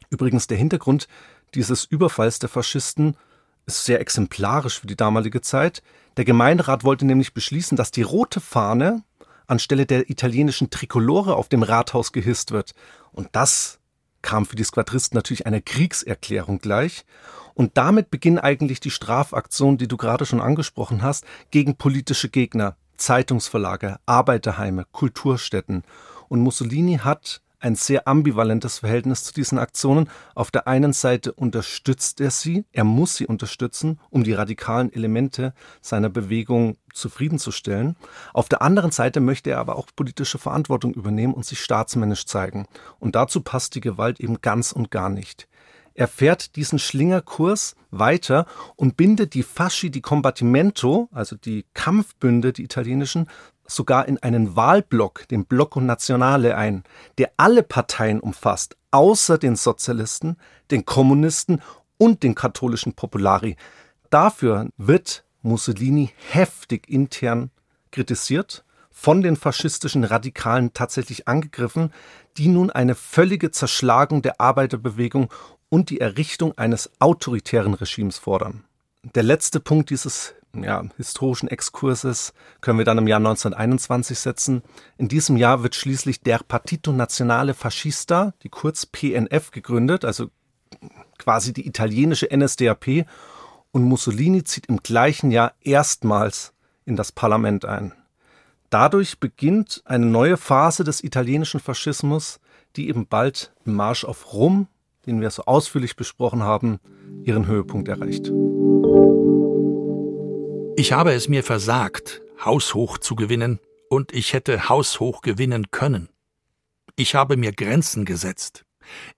Übrigens der Hintergrund dieses Überfalls der Faschisten ist sehr exemplarisch für die damalige Zeit. Der Gemeinderat wollte nämlich beschließen, dass die rote Fahne anstelle der italienischen Trikolore auf dem Rathaus gehisst wird. Und das kam für die Squadristen natürlich eine Kriegserklärung gleich. Und damit beginnen eigentlich die Strafaktionen, die du gerade schon angesprochen hast, gegen politische Gegner, Zeitungsverlage, Arbeiterheime, Kulturstätten. Und Mussolini hat ein sehr ambivalentes Verhältnis zu diesen Aktionen. Auf der einen Seite unterstützt er sie, er muss sie unterstützen, um die radikalen Elemente seiner Bewegung zufriedenzustellen. Auf der anderen Seite möchte er aber auch politische Verantwortung übernehmen und sich staatsmännisch zeigen. Und dazu passt die Gewalt eben ganz und gar nicht. Er fährt diesen Schlingerkurs weiter und bindet die Fasci di Combattimento, also die Kampfbünde, die italienischen, sogar in einen Wahlblock, den Blocco Nazionale, ein, der alle Parteien umfasst, außer den Sozialisten, den Kommunisten und den katholischen Populari. Dafür wird Mussolini heftig intern kritisiert, von den faschistischen Radikalen tatsächlich angegriffen, die nun eine völlige Zerschlagung der Arbeiterbewegung und die Errichtung eines autoritären Regimes fordern. Der letzte Punkt dieses ja, historischen Exkurses können wir dann im Jahr 1921 setzen. In diesem Jahr wird schließlich der Partito Nazionale Fascista, die kurz PNF, gegründet, also quasi die italienische NSDAP. Und Mussolini zieht im gleichen Jahr erstmals in das Parlament ein. Dadurch beginnt eine neue Phase des italienischen Faschismus, die eben bald im Marsch auf Rom, den wir so ausführlich besprochen haben, ihren Höhepunkt erreicht. Ich habe es mir versagt, haushoch zu gewinnen, und ich hätte haushoch gewinnen können. Ich habe mir Grenzen gesetzt.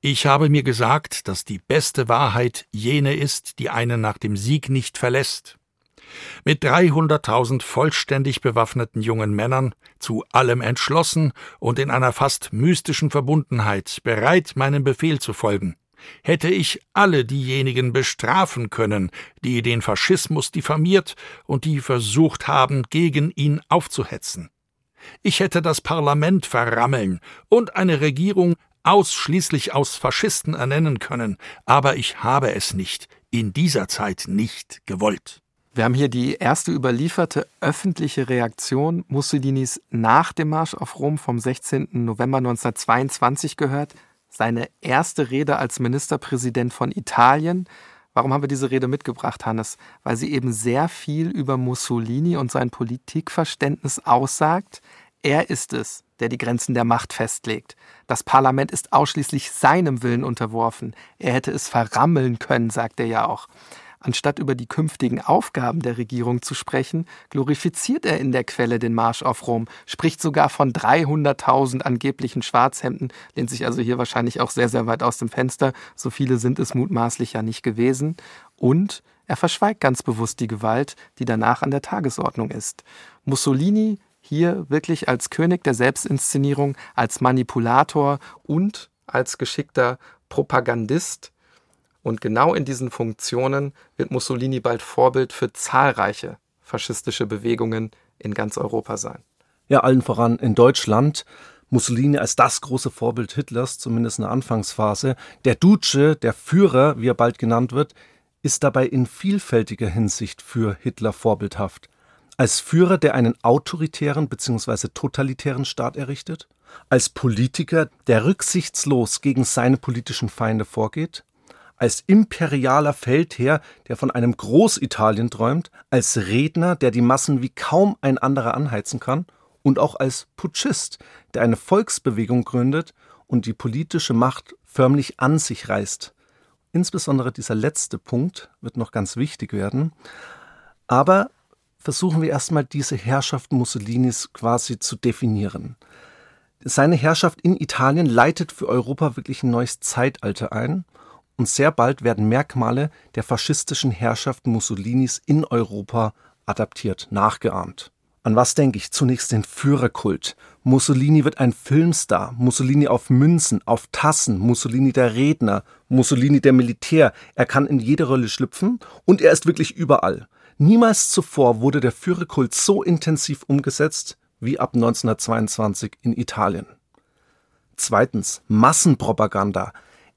Ich habe mir gesagt, dass die beste Wahrheit jene ist, die einen nach dem Sieg nicht verlässt. Mit dreihunderttausend vollständig bewaffneten jungen Männern, zu allem entschlossen und in einer fast mystischen Verbundenheit, bereit, meinem Befehl zu folgen, hätte ich alle diejenigen bestrafen können, die den Faschismus diffamiert und die versucht haben, gegen ihn aufzuhetzen. Ich hätte das Parlament verrammeln und eine Regierung ausschließlich aus Faschisten ernennen können, aber ich habe es nicht, in dieser Zeit nicht gewollt. Wir haben hier die erste überlieferte öffentliche Reaktion Mussolinis nach dem Marsch auf Rom vom 16. November 1922 gehört seine erste Rede als Ministerpräsident von Italien. Warum haben wir diese Rede mitgebracht, Hannes? Weil sie eben sehr viel über Mussolini und sein Politikverständnis aussagt. Er ist es, der die Grenzen der Macht festlegt. Das Parlament ist ausschließlich seinem Willen unterworfen. Er hätte es verrammeln können, sagt er ja auch. Anstatt über die künftigen Aufgaben der Regierung zu sprechen, glorifiziert er in der Quelle den Marsch auf Rom, spricht sogar von 300.000 angeblichen Schwarzhemden, lehnt sich also hier wahrscheinlich auch sehr, sehr weit aus dem Fenster. So viele sind es mutmaßlich ja nicht gewesen. Und er verschweigt ganz bewusst die Gewalt, die danach an der Tagesordnung ist. Mussolini hier wirklich als König der Selbstinszenierung, als Manipulator und als geschickter Propagandist und genau in diesen Funktionen wird Mussolini bald Vorbild für zahlreiche faschistische Bewegungen in ganz Europa sein. Ja, allen voran in Deutschland. Mussolini als das große Vorbild Hitlers, zumindest in der Anfangsphase. Der Duce, der Führer, wie er bald genannt wird, ist dabei in vielfältiger Hinsicht für Hitler vorbildhaft. Als Führer, der einen autoritären bzw. totalitären Staat errichtet, als Politiker, der rücksichtslos gegen seine politischen Feinde vorgeht, als imperialer Feldherr, der von einem Großitalien träumt, als Redner, der die Massen wie kaum ein anderer anheizen kann, und auch als Putschist, der eine Volksbewegung gründet und die politische Macht förmlich an sich reißt. Insbesondere dieser letzte Punkt wird noch ganz wichtig werden. Aber versuchen wir erstmal diese Herrschaft Mussolinis quasi zu definieren. Seine Herrschaft in Italien leitet für Europa wirklich ein neues Zeitalter ein und sehr bald werden Merkmale der faschistischen Herrschaft Mussolinis in Europa adaptiert, nachgeahmt. An was denke ich? Zunächst den Führerkult. Mussolini wird ein Filmstar. Mussolini auf Münzen, auf Tassen. Mussolini der Redner. Mussolini der Militär. Er kann in jede Rolle schlüpfen und er ist wirklich überall. Niemals zuvor wurde der Führerkult so intensiv umgesetzt wie ab 1922 in Italien. Zweitens Massenpropaganda.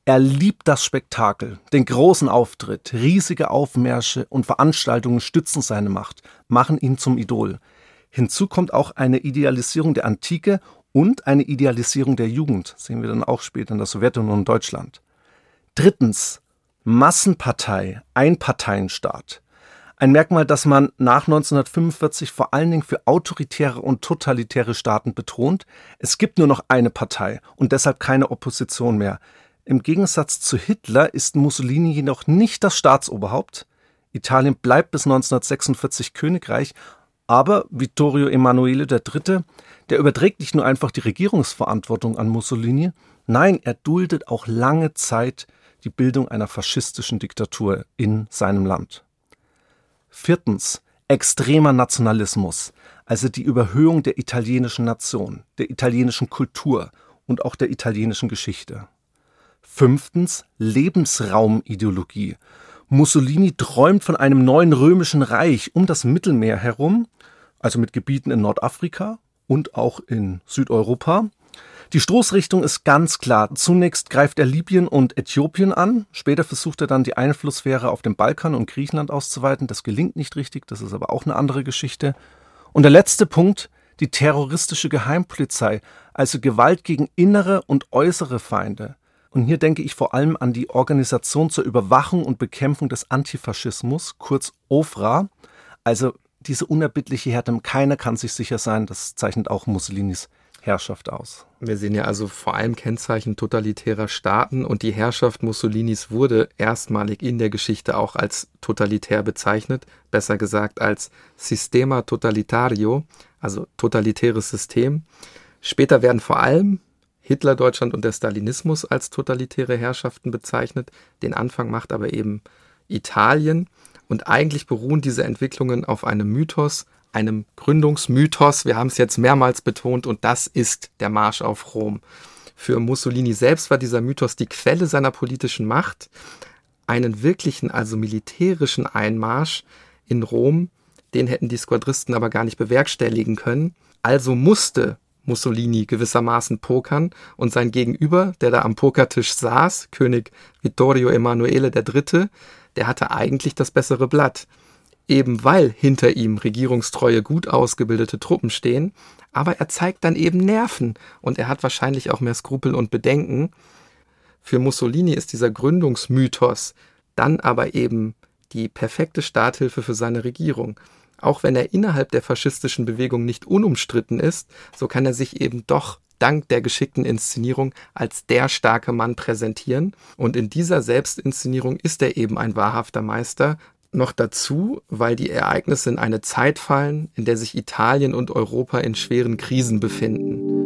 Er liebt das Spektakel, den großen Auftritt, riesige Aufmärsche und Veranstaltungen stützen seine Macht, machen ihn zum Idol. Hinzu kommt auch eine Idealisierung der Antike und eine Idealisierung der Jugend, sehen wir dann auch später in der Sowjetunion und Deutschland. Drittens Massenpartei, Einparteienstaat. Ein Merkmal, das man nach 1945 vor allen Dingen für autoritäre und totalitäre Staaten betont. Es gibt nur noch eine Partei und deshalb keine Opposition mehr. Im Gegensatz zu Hitler ist Mussolini jedoch nicht das Staatsoberhaupt. Italien bleibt bis 1946 Königreich, aber Vittorio Emanuele III., der überträgt nicht nur einfach die Regierungsverantwortung an Mussolini, nein, er duldet auch lange Zeit die Bildung einer faschistischen Diktatur in seinem Land. Viertens. Extremer Nationalismus, also die Überhöhung der italienischen Nation, der italienischen Kultur und auch der italienischen Geschichte. Fünftens. Lebensraumideologie. Mussolini träumt von einem neuen römischen Reich um das Mittelmeer herum, also mit Gebieten in Nordafrika und auch in Südeuropa, die Stoßrichtung ist ganz klar. Zunächst greift er Libyen und Äthiopien an. Später versucht er dann die Einflusssphäre auf dem Balkan und Griechenland auszuweiten. Das gelingt nicht richtig. Das ist aber auch eine andere Geschichte. Und der letzte Punkt, die terroristische Geheimpolizei, also Gewalt gegen innere und äußere Feinde. Und hier denke ich vor allem an die Organisation zur Überwachung und Bekämpfung des Antifaschismus, kurz OFRA. Also diese unerbittliche Härte, keiner kann sich sicher sein, das zeichnet auch Mussolinis Herrschaft aus. Wir sehen ja also vor allem Kennzeichen totalitärer Staaten und die Herrschaft Mussolinis wurde erstmalig in der Geschichte auch als totalitär bezeichnet, besser gesagt als Sistema Totalitario, also totalitäres System. Später werden vor allem Hitler-Deutschland und der Stalinismus als totalitäre Herrschaften bezeichnet. Den Anfang macht aber eben Italien. Und eigentlich beruhen diese Entwicklungen auf einem Mythos, einem Gründungsmythos. Wir haben es jetzt mehrmals betont und das ist der Marsch auf Rom. Für Mussolini selbst war dieser Mythos die Quelle seiner politischen Macht. Einen wirklichen, also militärischen Einmarsch in Rom, den hätten die Squadristen aber gar nicht bewerkstelligen können. Also musste Mussolini gewissermaßen pokern und sein Gegenüber, der da am Pokertisch saß, König Vittorio Emanuele III., der hatte eigentlich das bessere Blatt eben weil hinter ihm regierungstreue, gut ausgebildete Truppen stehen, aber er zeigt dann eben Nerven und er hat wahrscheinlich auch mehr Skrupel und Bedenken. Für Mussolini ist dieser Gründungsmythos dann aber eben die perfekte Starthilfe für seine Regierung. Auch wenn er innerhalb der faschistischen Bewegung nicht unumstritten ist, so kann er sich eben doch dank der geschickten Inszenierung als der starke Mann präsentieren. Und in dieser Selbstinszenierung ist er eben ein wahrhafter Meister, noch dazu, weil die Ereignisse in eine Zeit fallen, in der sich Italien und Europa in schweren Krisen befinden.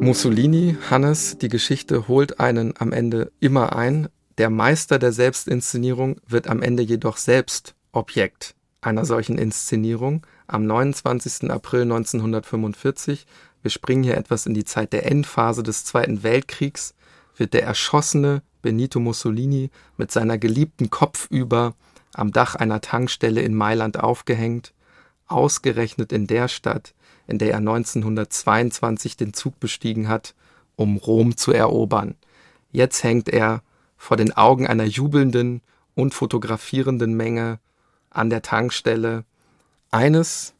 Mussolini, Hannes, die Geschichte holt einen am Ende immer ein. Der Meister der Selbstinszenierung wird am Ende jedoch selbst Objekt einer solchen Inszenierung. Am 29. April 1945, wir springen hier etwas in die Zeit der Endphase des Zweiten Weltkriegs, wird der erschossene Benito Mussolini mit seiner geliebten Kopfüber am Dach einer Tankstelle in Mailand aufgehängt, ausgerechnet in der Stadt, in der er 1922 den Zug bestiegen hat, um Rom zu erobern. Jetzt hängt er vor den Augen einer jubelnden und fotografierenden Menge an der Tankstelle. Eines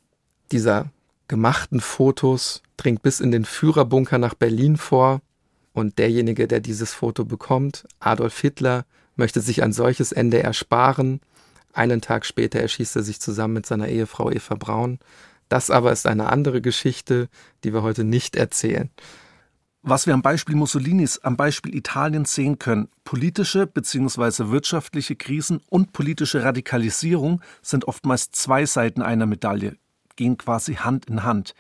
dieser gemachten Fotos dringt bis in den Führerbunker nach Berlin vor. Und derjenige, der dieses Foto bekommt, Adolf Hitler, möchte sich ein solches Ende ersparen. Einen Tag später erschießt er sich zusammen mit seiner Ehefrau Eva Braun. Das aber ist eine andere Geschichte, die wir heute nicht erzählen. Was wir am Beispiel Mussolinis, am Beispiel Italiens sehen können, politische bzw. wirtschaftliche Krisen und politische Radikalisierung sind oftmals zwei Seiten einer Medaille, gehen quasi Hand in Hand.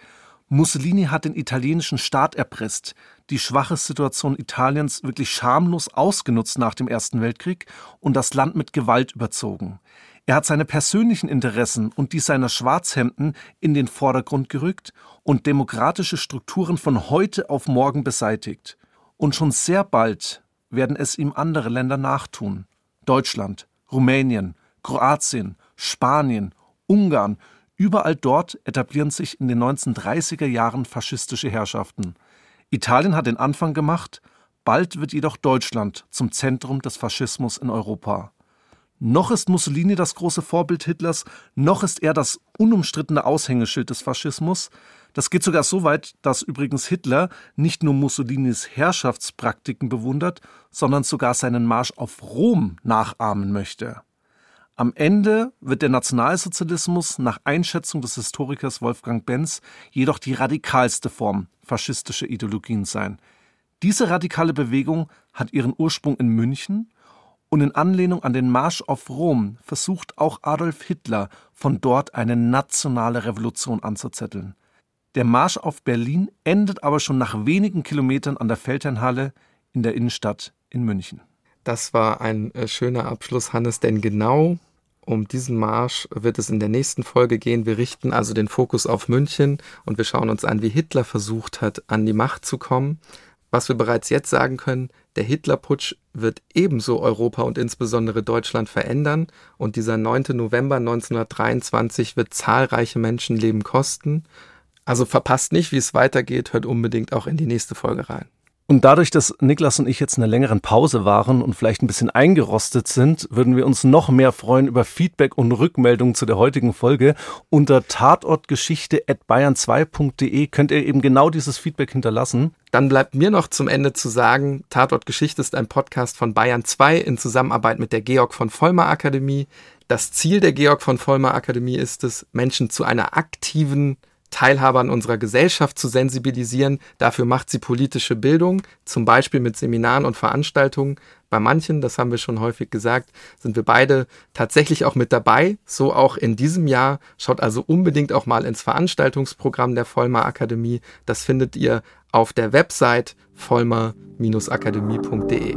Mussolini hat den italienischen Staat erpresst, die schwache Situation Italiens wirklich schamlos ausgenutzt nach dem Ersten Weltkrieg und das Land mit Gewalt überzogen. Er hat seine persönlichen Interessen und die seiner Schwarzhemden in den Vordergrund gerückt und demokratische Strukturen von heute auf morgen beseitigt. Und schon sehr bald werden es ihm andere Länder nachtun. Deutschland, Rumänien, Kroatien, Spanien, Ungarn, überall dort etablieren sich in den 1930er Jahren faschistische Herrschaften. Italien hat den Anfang gemacht, bald wird jedoch Deutschland zum Zentrum des Faschismus in Europa. Noch ist Mussolini das große Vorbild Hitlers, noch ist er das unumstrittene Aushängeschild des Faschismus. Das geht sogar so weit, dass übrigens Hitler nicht nur Mussolinis Herrschaftspraktiken bewundert, sondern sogar seinen Marsch auf Rom nachahmen möchte. Am Ende wird der Nationalsozialismus nach Einschätzung des Historikers Wolfgang Benz jedoch die radikalste Form faschistischer Ideologien sein. Diese radikale Bewegung hat ihren Ursprung in München und in Anlehnung an den Marsch auf Rom versucht auch Adolf Hitler von dort eine nationale Revolution anzuzetteln. Der Marsch auf Berlin endet aber schon nach wenigen Kilometern an der Feldherrnhalle in der Innenstadt in München. Das war ein äh, schöner Abschluss, Hannes, denn genau um diesen Marsch wird es in der nächsten Folge gehen. Wir richten also den Fokus auf München und wir schauen uns an, wie Hitler versucht hat, an die Macht zu kommen. Was wir bereits jetzt sagen können, der Hitlerputsch wird ebenso Europa und insbesondere Deutschland verändern und dieser 9. November 1923 wird zahlreiche Menschenleben kosten. Also verpasst nicht, wie es weitergeht, hört unbedingt auch in die nächste Folge rein. Und dadurch, dass Niklas und ich jetzt in einer längeren Pause waren und vielleicht ein bisschen eingerostet sind, würden wir uns noch mehr freuen über Feedback und Rückmeldungen zu der heutigen Folge. Unter tatortgeschichte.bayern2.de könnt ihr eben genau dieses Feedback hinterlassen. Dann bleibt mir noch zum Ende zu sagen, Tatort Geschichte ist ein Podcast von Bayern 2 in Zusammenarbeit mit der Georg von Vollmer Akademie. Das Ziel der Georg von Vollmer Akademie ist es, Menschen zu einer aktiven Teilhaber an unserer Gesellschaft zu sensibilisieren. Dafür macht sie politische Bildung, zum Beispiel mit Seminaren und Veranstaltungen. Bei manchen, das haben wir schon häufig gesagt, sind wir beide tatsächlich auch mit dabei. So auch in diesem Jahr. Schaut also unbedingt auch mal ins Veranstaltungsprogramm der Vollmer Akademie. Das findet ihr auf der Website vollmer-akademie.de.